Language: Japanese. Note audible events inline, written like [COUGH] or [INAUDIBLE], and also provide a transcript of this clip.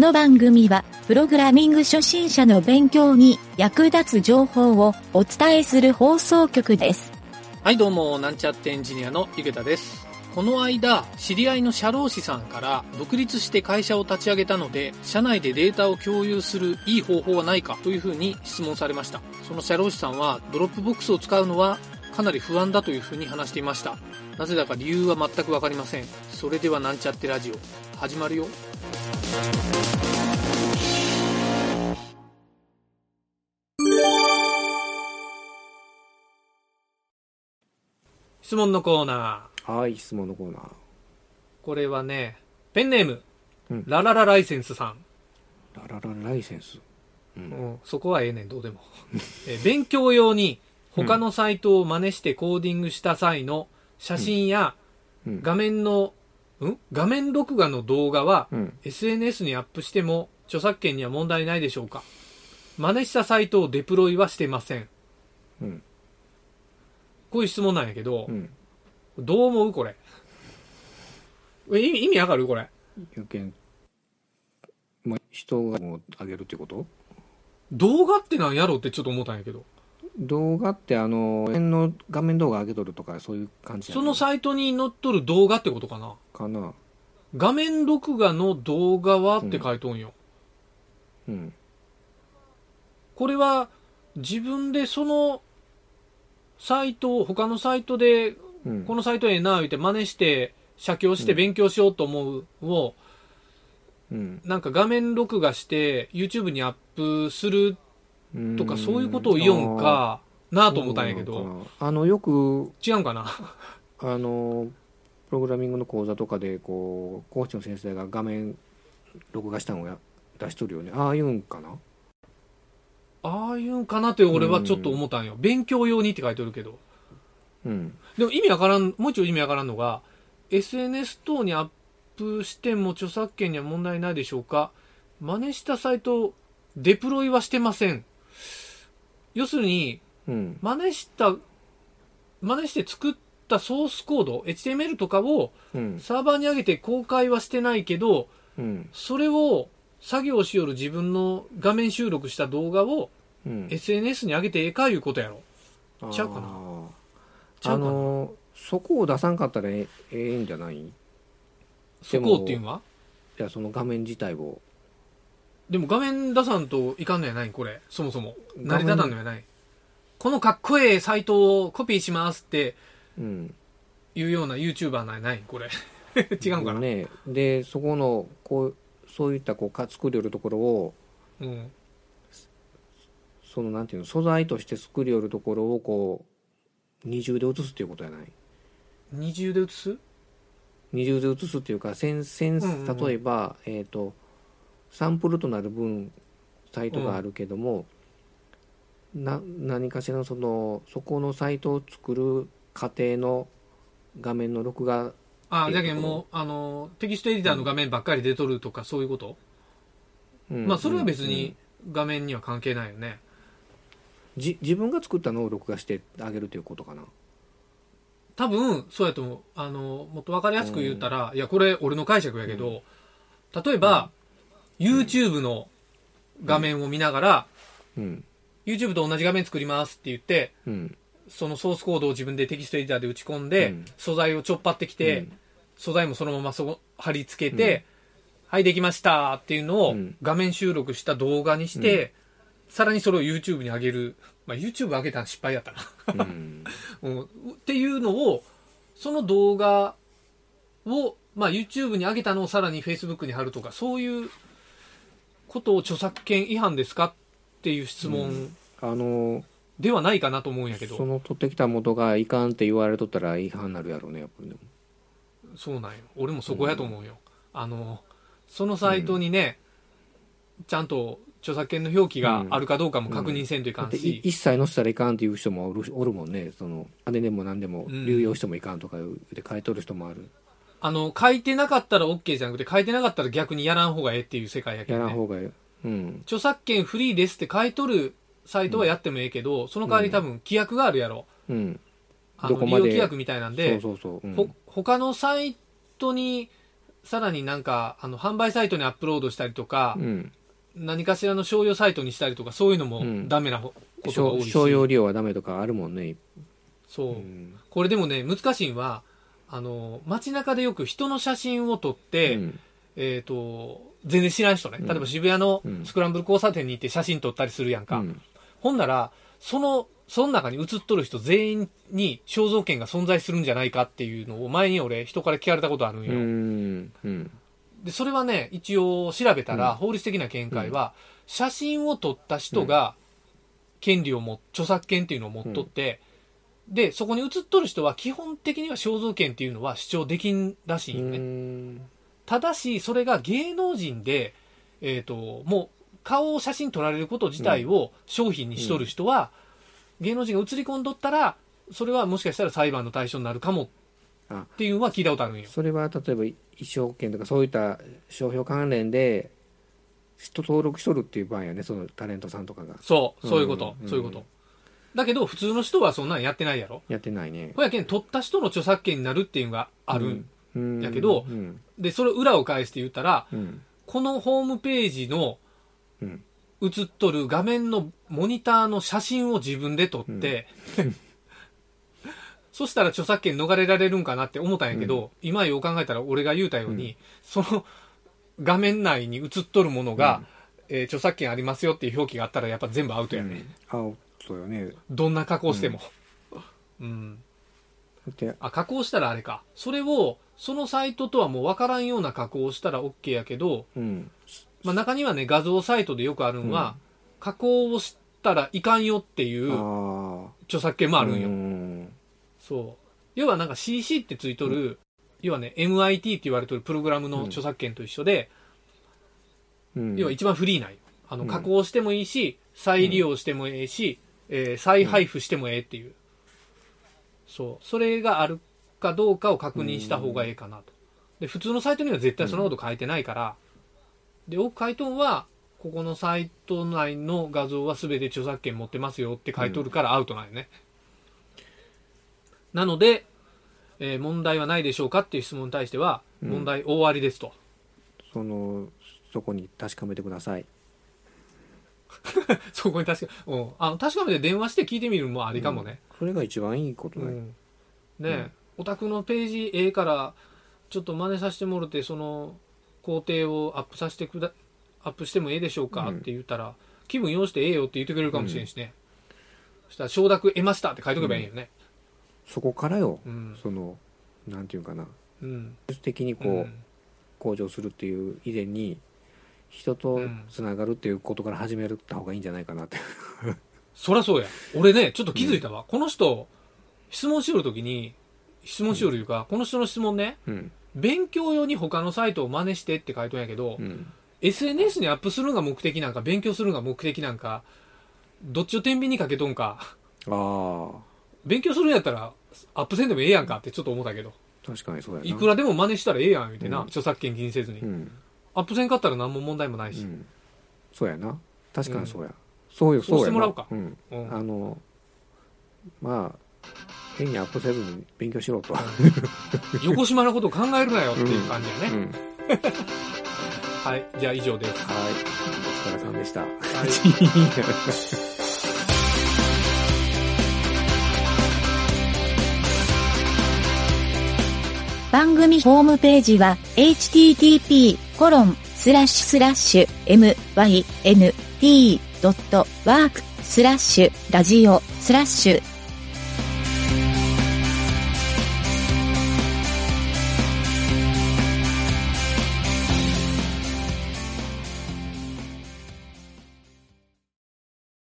この番組は、プログラミング初心者の勉強に役立つ情報をお伝えする放送局です。はい、どうも、なんちゃってエンジニアのゆげたです。この間、知り合いの社労士さんから、独立して会社を立ち上げたので、社内でデータを共有するいい方法はないかというふうに質問されました。その社労士さんは、 Dropbox を使うのはかなり不安だというふうに話していました。なぜだか理由は全くわかりません。それではなんちゃってラジオ、始まるよ。質問のコーナー。はい、質問のコーナー。これはね、ペンネーム、うんラララライセンスさん。ラララライセンス。う。うんん、そこはええねん、どうでも。[LAUGHS] え勉強用に他のサイトを真似してコーディングした際の写真やうん。画面の、ん？画面録画の動画はうん。SNS にアップしても著作権には問題ないでしょうか？真似したサイトをデプロイはしてません。うん。こういう質問なんやけどう、ん。どう思うこれ？え意味意味わかる？これ。有権。まあ、人がもう上げるってこと？動画ってなんやろうってちょっと思ったんやけど。動画ってあの、の画面動画上げとるとかそういう感じそのサイトに載っとる動画ってことかな？かな。画面録画の動画はって書いとんよ。うん。これは自分でそのサイトを他のサイトでうん。このサイトええな言って真似して写経して勉強しようと思うをうん。なんか画面録画して YouTube にアップするうんとかそういうことを言うんかなと思ったんやけど。あの、よく、違うんかな？[LAUGHS] あの、プログラミングの講座とかで、こう、講師の先生が画面録画したのをや出しとるよね。ああいうんかな？ああいうんかなって俺はちょっと思ったんよ。勉強用にって書いてるけど。うん。でも意味わからん、もう一度意味わからんのが、SNS 等にアップしても著作権には問題ないでしょうか？真似したサイト、デプロイはしてません。要するに、うん。真似した、真似して作ったソースコード、HTML とかをうん。サーバーに上げて公開はしてないけど、うん。それを作業しよる自分の画面収録した動画をうん。SNS に上げてええかいうことやろ。ちゃうかなあーちゃうかなあのそこを出さんかったらええええんじゃない？いそこっていうのは？やその画面自体をでも画面出さんといかんのやない？これ。そもそも。成り立たんのやない？このかっこええサイトをコピーしますってうん。いうような YouTuber なんやない？これ。[LAUGHS] 違うんかな、ねでそこのこうそういったこうか作りよるところをうん。そのなんていうの？素材として作りよるところをこう二重で写すっていうことやない？二重で写す？二重で写すっていうか先先うんうんうん。例えば、えっ、とサンプルとなる分サイトがあるけども、な何かしらのそのそこのサイトを作る過程の画面の録画、あ、ええじゃけんもう、あの、テキストエディターの画面ばっかり出とるとかそういうこと、うん。まあそれは別うんに画面には関係ないよね。じ自分が作ったのを録画してあげるということかな。多分、そうやと思う。あの、もっとわかりやすく言ったら、いや、これ俺の解釈やけど、例えば、YouTube の画面を見ながら、うん、YouTube と同じ画面作りますって言って、うん、そのソースコードを自分でテキストエディターで打ち込んで、うん。素材をちょっぱってきて、うん。素材もそのままそこ貼り付けて、はい、できましたっていうのをうん。画面収録した動画にして、さらにそれを YouTube に上げる。まあ、YouTube 上げたの失敗やったな。うん。[LAUGHS] うんっていうのを、その動画を、まあ、YouTube に上げたのをさらに Facebook に貼るとか、そういうことを著作権違反ですかっていう質問あのではないかなと思うんやけど、その取ってきた元がいかんって言われとったら違反になるやろうねやっぱりでも。そうなんよ。俺もそこやと思うよ。あの、そのサイトにね、ちゃんと著作権の表記があるかどうかも確認せんといかだっていんし、一切載せたらいかんっていう人もおるおるもんね。その姉でも何でもうん。流用してもいかんとか言って書いとる人もある、あの、書いてなかったら OK じゃなくて、書いてなかったら逆にやらん方がええっていう世界やけどね。やらん方がうん著作権フリーですって書いとるサイトはやってもええけど、その代わり多分規約があるやろ。うんあの利どこまで用規約みたいなんで、そうそうそう、うんほ他のサイトにさらになんか、あの、販売サイトにアップロードしたりとか、うん。何かしらの商用サイトにしたりとか、そういうのもうんダメなことが多いし。商商用利用はダメとかあるもんね。そう。うん。これでもね、難しいのは、あの、街中でよく人の写真を撮って、うんえっ、と、全然知らん人ね、うん例えば渋谷のうんスクランブル交差点に行って写真撮ったりするやんか。うんほんなら、その、その中に写っとる人全員に肖像権が存在するんじゃないかっていうのを前に俺人から聞かれたことあるんうよ。ん。うん。で、それはね、一応調べたら、うん法律的な見解は、写真を撮った人が、権利をも、著作権っていうのを持っとって、で、そこに写っとる人は基本的には肖像権っていうのは主張できんらしいんよね。ただし、それが芸能人で、えっ、と、もう、顔を写真撮られること自体を商品にしとる人は、芸能人が写り込んどったら、それはもしかしたら裁判の対象になるかもあっていうのは聞いたことあるんよ。それは例えば衣装権とかそういった商標関連で人登録しとるっていう場合やねそのタレントさんとかがそう、そういうこと、うんそういうこと。だけど、普通の人はそんなんやってないやろ。やってないねほやけん、撮った人の著作権になるっていうのがある。うんやけどうんで、それを裏を返して言ったら、うんこのホームページのうん映っとる画面のモニターの写真を自分で撮って、[LAUGHS] そしたら著作権逃れられるんかなって思ったんやけど、今よう考えたら俺が言うたように、その画面内に映っとるものが、えー著作権ありますよっていう表記があったらやっぱ全部アウトやね。あそうよねどんな加工しても。うん。だってあ、加工したらあれか。それを、そのサイトとはもう分からんような加工をしたら OK やけど、うんまあ中にはね、画像サイトでよくあるんは、加工をしたらいかんよっていうあ著作権もああるんよ。うんそう。要はなんか CC ってついとる、要はね、MIT って言われてるプログラムの著作権と一緒で、うん要は一番フリーなんよ。あの、うん加工してもいいし、再利用してもいいし、えー再配布してもええっていう。そう。それがあるかどうかを確認した方がええかなと。で、普通のサイトには絶対そんなこと書いてないから、で、奥書いとんは、ここのサイト内の画像は全て著作権持ってますよって書いとるからアウトなんよね。なので、えー問題はないでしょうかっていう質問に対しては、うん問題大ありですと。そのそこに確かめてください [LAUGHS] そこに確か、うん。あの、確かめて電話して聞いてみるのもありかもね。それが一番いいことだよ、うん。ねえ、お宅のページええから、ちょっと真似させてもろて、その、工程をアップさせてくだ、アップしてもええでしょうか、うんって言ったら、気分用してええよって言ってくれるかもしれんしね。そしたら、承諾得ましたって書いとけばいいよね。そこからよ、うん。そのなんていうかなうん。技術的にこう、うん向上するっていう以前に人とつながるっていうことから始めるった方がいいんじゃないかなって、そりゃそうや。俺ね、ちょっと気づいたわ。この人、質問しよるときに、質問しよるいうか、この人の質問ね、うん。勉強用に他のサイトを真似してって書いとんやけど、うん。SNS にアップするのが目的なんか、勉強するのが目的なんか、どっちを天秤にかけとんか、ああ勉強するんやったら、アップせんでもええやんかってちょっと思ったけど、確かにそうやな。いくらでも真似したらええやん、言うてな、うん。著作権気にせずに。うん、アップせんかったら何も問題もないし。うん、そうやな。確かにそうや、そうよそうそうやな。してもらおうか。うん、うん。あのまあ変にアップせずに勉強しろと、横島なことを考えるなよっていう感じやね。うん、[LAUGHS] はい、じゃあ以上です。はい。お疲れさんでした。はい。[LAUGHS] 番組ホームページは http:// コロンスラッシュスラッシュ mynt.work スラッシュラジオスラッシュ